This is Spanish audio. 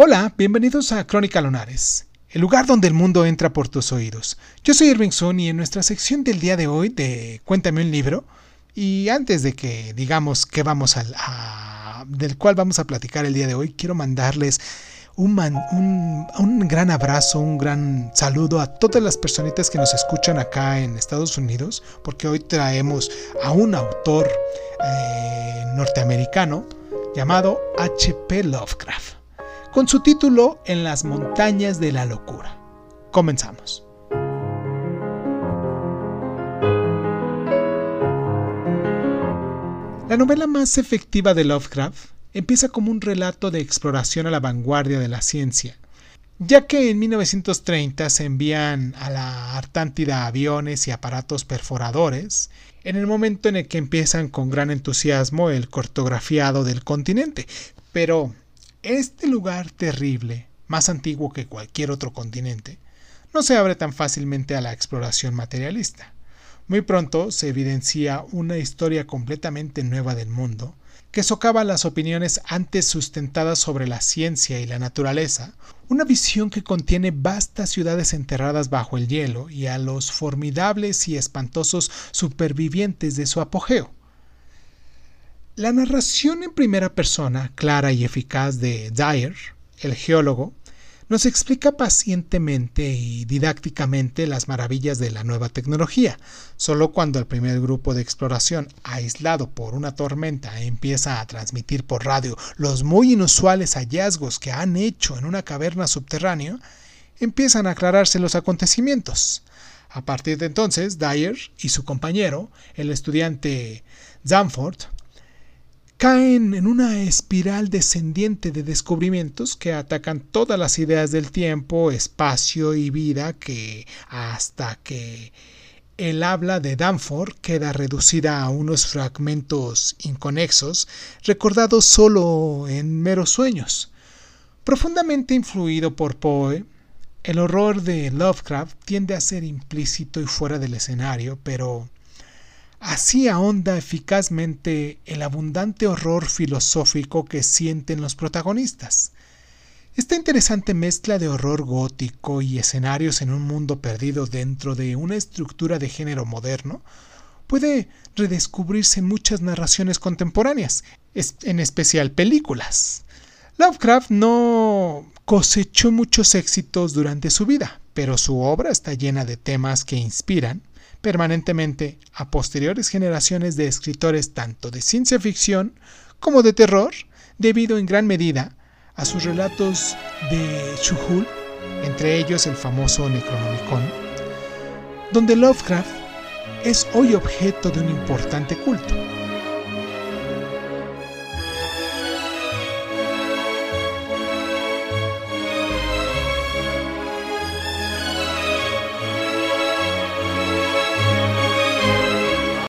Hola, bienvenidos a Crónica Lunares, el lugar donde el mundo entra por tus oídos. Yo soy Irving Sun y en nuestra sección del día de hoy de Cuéntame un libro, y antes de que digamos que vamos a, del cual vamos a platicar el día de hoy, quiero mandarles un, un, gran abrazo, un gran saludo a todas las personitas que nos escuchan acá en Estados Unidos, porque hoy traemos a un autor eh, norteamericano llamado H.P. Lovecraft con su título En las montañas de la locura. Comenzamos. La novela más efectiva de Lovecraft empieza como un relato de exploración a la vanguardia de la ciencia, ya que en 1930 se envían a la Artántida aviones y aparatos perforadores, en el momento en el que empiezan con gran entusiasmo el cartografiado del continente, pero este lugar terrible, más antiguo que cualquier otro continente, no se abre tan fácilmente a la exploración materialista. Muy pronto se evidencia una historia completamente nueva del mundo, que socava las opiniones antes sustentadas sobre la ciencia y la naturaleza, una visión que contiene vastas ciudades enterradas bajo el hielo y a los formidables y espantosos supervivientes de su apogeo. La narración en primera persona, clara y eficaz de Dyer, el geólogo, nos explica pacientemente y didácticamente las maravillas de la nueva tecnología. Solo cuando el primer grupo de exploración, aislado por una tormenta, empieza a transmitir por radio los muy inusuales hallazgos que han hecho en una caverna subterránea, empiezan a aclararse los acontecimientos. A partir de entonces, Dyer y su compañero, el estudiante Zamford, caen en una espiral descendiente de descubrimientos que atacan todas las ideas del tiempo, espacio y vida que hasta que el habla de Danforth queda reducida a unos fragmentos inconexos, recordados solo en meros sueños. Profundamente influido por Poe, el horror de Lovecraft tiende a ser implícito y fuera del escenario, pero Así ahonda eficazmente el abundante horror filosófico que sienten los protagonistas. Esta interesante mezcla de horror gótico y escenarios en un mundo perdido dentro de una estructura de género moderno puede redescubrirse en muchas narraciones contemporáneas, en especial películas. Lovecraft no cosechó muchos éxitos durante su vida, pero su obra está llena de temas que inspiran, permanentemente a posteriores generaciones de escritores tanto de ciencia ficción como de terror, debido en gran medida a sus relatos de Chuhul, entre ellos el famoso Necronomicon, donde Lovecraft es hoy objeto de un importante culto.